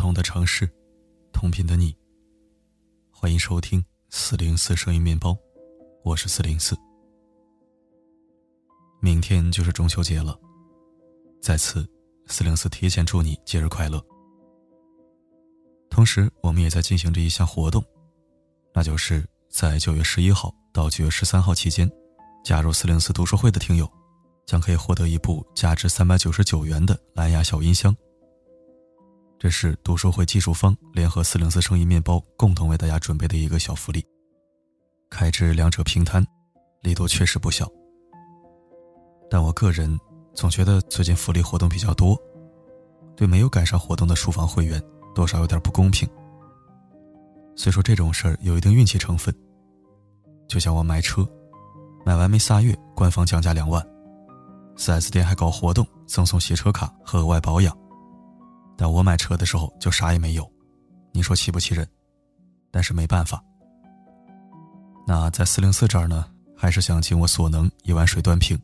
同的城市，同频的你。欢迎收听四零四声音面包，我是四零四。明天就是中秋节了，在此四零四提前祝你节日快乐。同时，我们也在进行着一项活动，那就是在九月十一号到九月十三号期间，加入四零四读书会的听友，将可以获得一部价值三百九十九元的蓝牙小音箱。这是读书会技术方联合四零四生意面包共同为大家准备的一个小福利，开支两者平摊，力度确实不小。但我个人总觉得最近福利活动比较多，对没有赶上活动的书房会员多少有点不公平。虽说这种事儿有一定运气成分，就像我买车，买完没仨月，官方降价两万，4S 店还搞活动赠送洗车卡和额外保养。但我买车的时候就啥也没有，你说气不气人？但是没办法。那在四零四这儿呢，还是想尽我所能一碗水端平。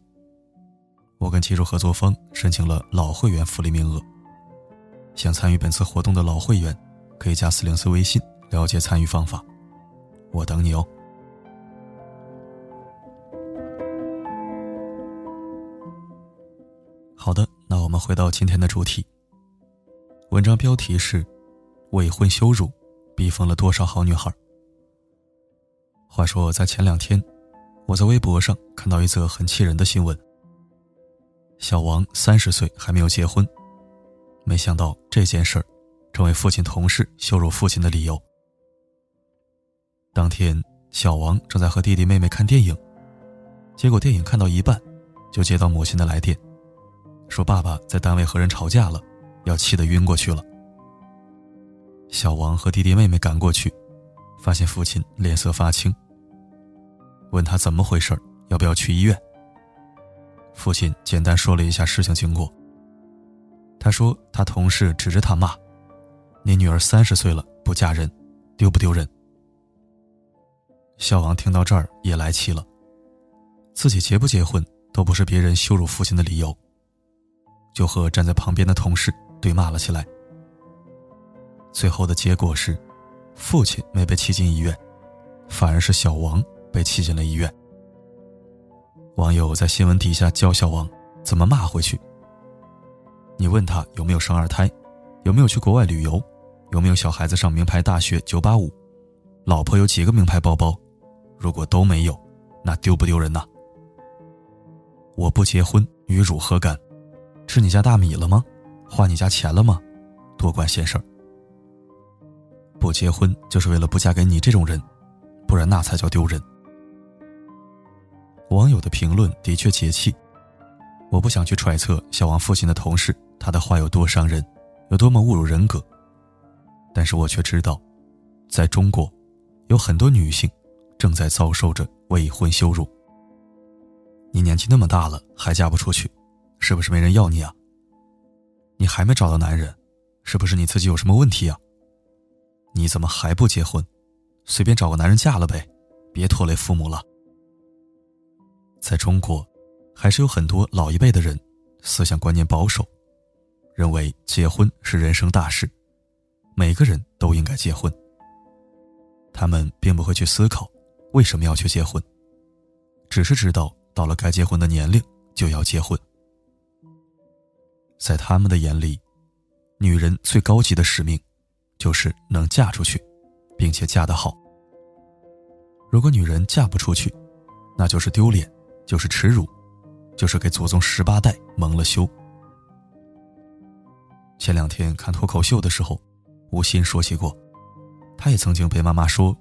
我跟技术合作方申请了老会员福利名额，想参与本次活动的老会员可以加四零四微信了解参与方法。我等你哦。好的，那我们回到今天的主题。文章标题是“未婚羞辱，逼疯了多少好女孩”。话说，在前两天，我在微博上看到一则很气人的新闻：小王三十岁还没有结婚，没想到这件事儿成为父亲同事羞辱父亲的理由。当天，小王正在和弟弟妹妹看电影，结果电影看到一半，就接到母亲的来电，说爸爸在单位和人吵架了。要气得晕过去了。小王和弟弟妹妹赶过去，发现父亲脸色发青。问他怎么回事要不要去医院？父亲简单说了一下事情经过。他说他同事指着他骂：“你女儿三十岁了不嫁人，丢不丢人？”小王听到这儿也来气了，自己结不结婚都不是别人羞辱父亲的理由，就和站在旁边的同事。对骂了起来，最后的结果是，父亲没被气进医院，反而是小王被气进了医院。网友在新闻底下教小王怎么骂回去。你问他有没有生二胎，有没有去国外旅游，有没有小孩子上名牌大学九八五，老婆有几个名牌包包，如果都没有，那丢不丢人呐？我不结婚与汝何干？吃你家大米了吗？花你家钱了吗？多管闲事儿。不结婚就是为了不嫁给你这种人，不然那才叫丢人。网友的评论的确解气，我不想去揣测小王父亲的同事他的话有多伤人，有多么侮辱人格。但是我却知道，在中国，有很多女性正在遭受着未婚羞辱。你年纪那么大了还嫁不出去，是不是没人要你啊？你还没找到男人，是不是你自己有什么问题啊？你怎么还不结婚？随便找个男人嫁了呗，别拖累父母了。在中国，还是有很多老一辈的人思想观念保守，认为结婚是人生大事，每个人都应该结婚。他们并不会去思考为什么要去结婚，只是知道到了该结婚的年龄就要结婚。在他们的眼里，女人最高级的使命，就是能嫁出去，并且嫁得好。如果女人嫁不出去，那就是丢脸，就是耻辱，就是给祖宗十八代蒙了羞。前两天看脱口秀的时候，吴昕说起过，她也曾经被妈妈说：“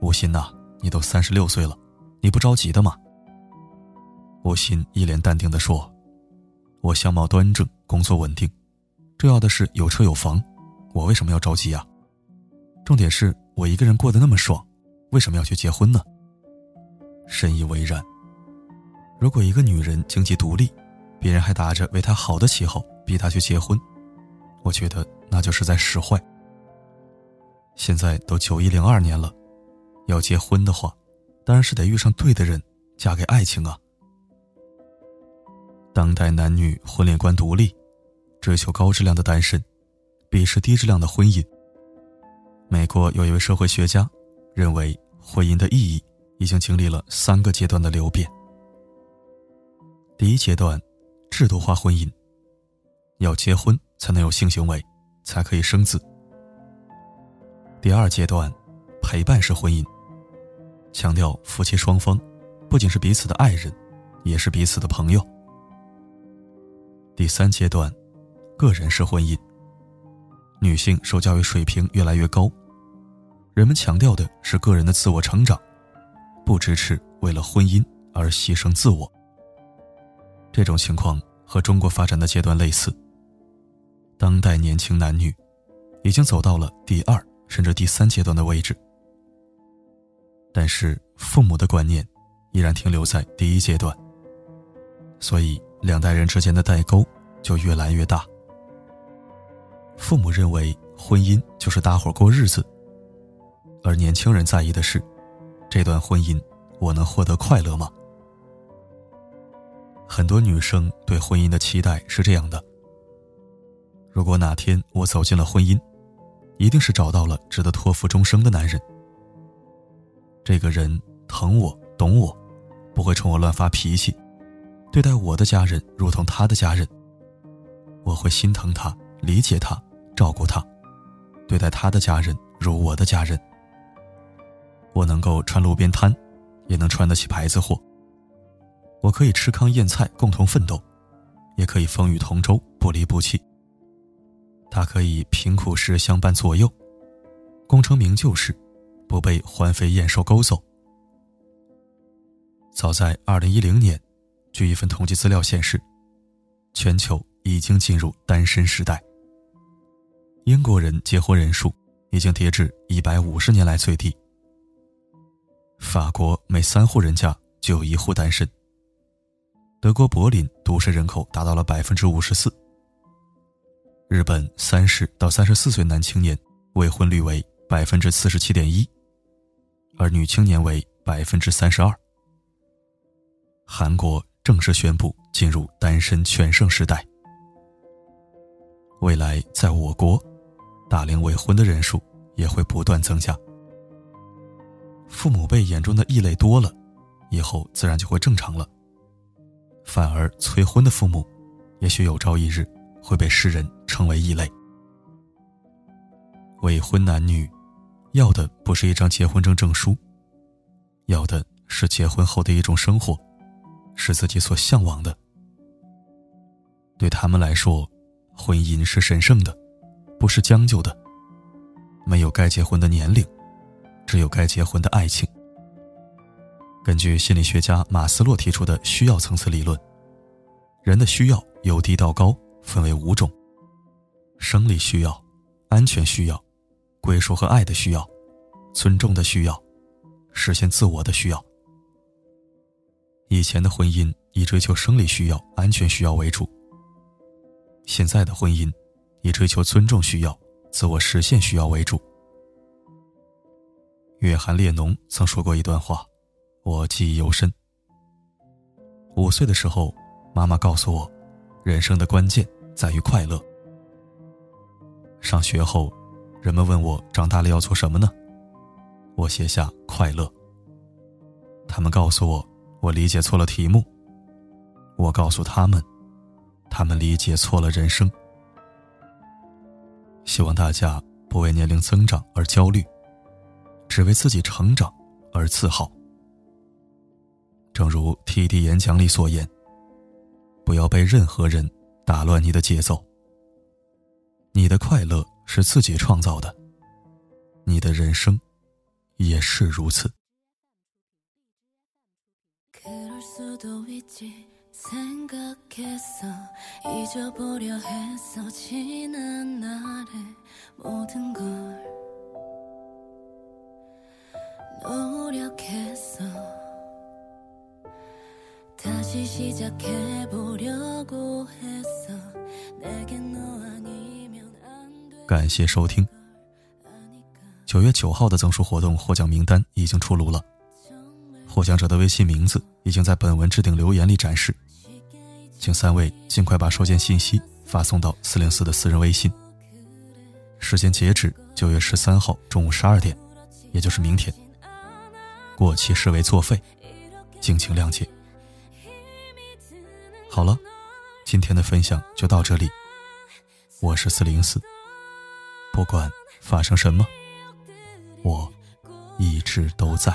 吴昕呐，你都三十六岁了，你不着急的吗？”吴昕一脸淡定地说。我相貌端正，工作稳定，重要的是有车有房，我为什么要着急啊？重点是我一个人过得那么爽，为什么要去结婚呢？深以为然。如果一个女人经济独立，别人还打着为她好的旗号逼她去结婚，我觉得那就是在使坏。现在都九一零二年了，要结婚的话，当然是得遇上对的人，嫁给爱情啊。当代男女婚恋观独立，追求高质量的单身，鄙视低质量的婚姻。美国有一位社会学家认为，婚姻的意义已经经历了三个阶段的流变。第一阶段，制度化婚姻，要结婚才能有性行为，才可以生子。第二阶段，陪伴式婚姻，强调夫妻双方不仅是彼此的爱人，也是彼此的朋友。第三阶段，个人式婚姻，女性受教育水平越来越高，人们强调的是个人的自我成长，不支持为了婚姻而牺牲自我。这种情况和中国发展的阶段类似。当代年轻男女已经走到了第二。甚至第三阶段的位置，但是父母的观念依然停留在第一阶段，所以两代人之间的代沟就越来越大。父母认为婚姻就是搭伙过日子，而年轻人在意的是，这段婚姻我能获得快乐吗？很多女生对婚姻的期待是这样的：如果哪天我走进了婚姻。一定是找到了值得托付终生的男人。这个人疼我、懂我，不会冲我乱发脾气，对待我的家人如同他的家人。我会心疼他、理解他、照顾他，对待他的家人如我的家人。我能够穿路边摊，也能穿得起牌子货。我可以吃糠咽菜，共同奋斗，也可以风雨同舟，不离不弃。他可以贫苦时相伴左右，功成名就时，不被环肥燕瘦勾走。早在二零一零年，据一份统计资料显示，全球已经进入单身时代。英国人结婚人数已经跌至一百五十年来最低。法国每三户人家就有一户单身。德国柏林独身人口达到了百分之五十四。日本三十到三十四岁男青年未婚率为百分之四十七点一，而女青年为百分之三十二。韩国正式宣布进入单身全盛时代。未来在我国，大龄未婚的人数也会不断增加。父母辈眼中的异类多了，以后自然就会正常了。反而催婚的父母，也许有朝一日。会被世人称为异类。未婚男女，要的不是一张结婚证证书，要的是结婚后的一种生活，是自己所向往的。对他们来说，婚姻是神圣的，不是将就的。没有该结婚的年龄，只有该结婚的爱情。根据心理学家马斯洛提出的需要层次理论，人的需要由低到高。分为五种：生理需要、安全需要、归属和爱的需要、尊重的需要、实现自我的需要。以前的婚姻以追求生理需要、安全需要为主，现在的婚姻以追求尊重需要、自我实现需要为主。约翰列侬曾说过一段话，我记忆犹深。五岁的时候，妈妈告诉我。人生的关键在于快乐。上学后，人们问我长大了要做什么呢？我写下快乐。他们告诉我，我理解错了题目。我告诉他们，他们理解错了人生。希望大家不为年龄增长而焦虑，只为自己成长而自豪。正如 T.D. 演讲里所言。不要被任何人打乱你的节奏。你的快乐是自己创造的，你的人生也是如此。感谢收听。九月九号的赠书活动获奖名单已经出炉了，获奖者的微信名字已经在本文置顶留言里展示，请三位尽快把收件信息发送到四零四的私人微信。时间截止九月十三号中午十二点，也就是明天。过期视为作废，敬请谅解。好了，今天的分享就到这里。我是四零四，不管发生什么，我一直都在。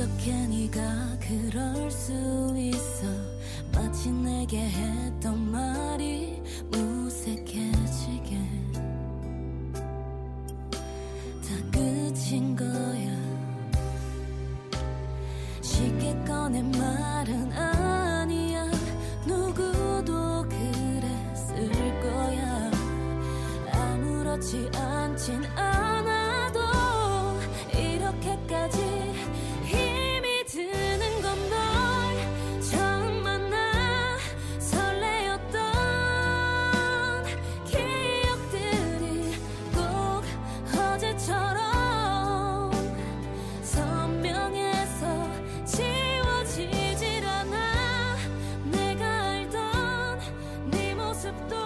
어떻게 네가 그럴 수 있어? 마치 내게 했던 말이 무색해지게. 다 끝인 거야. 쉽게 꺼낸 말은 아니야. 누구도 그랬을 거야. 아무렇지 않진 않아 aceptó.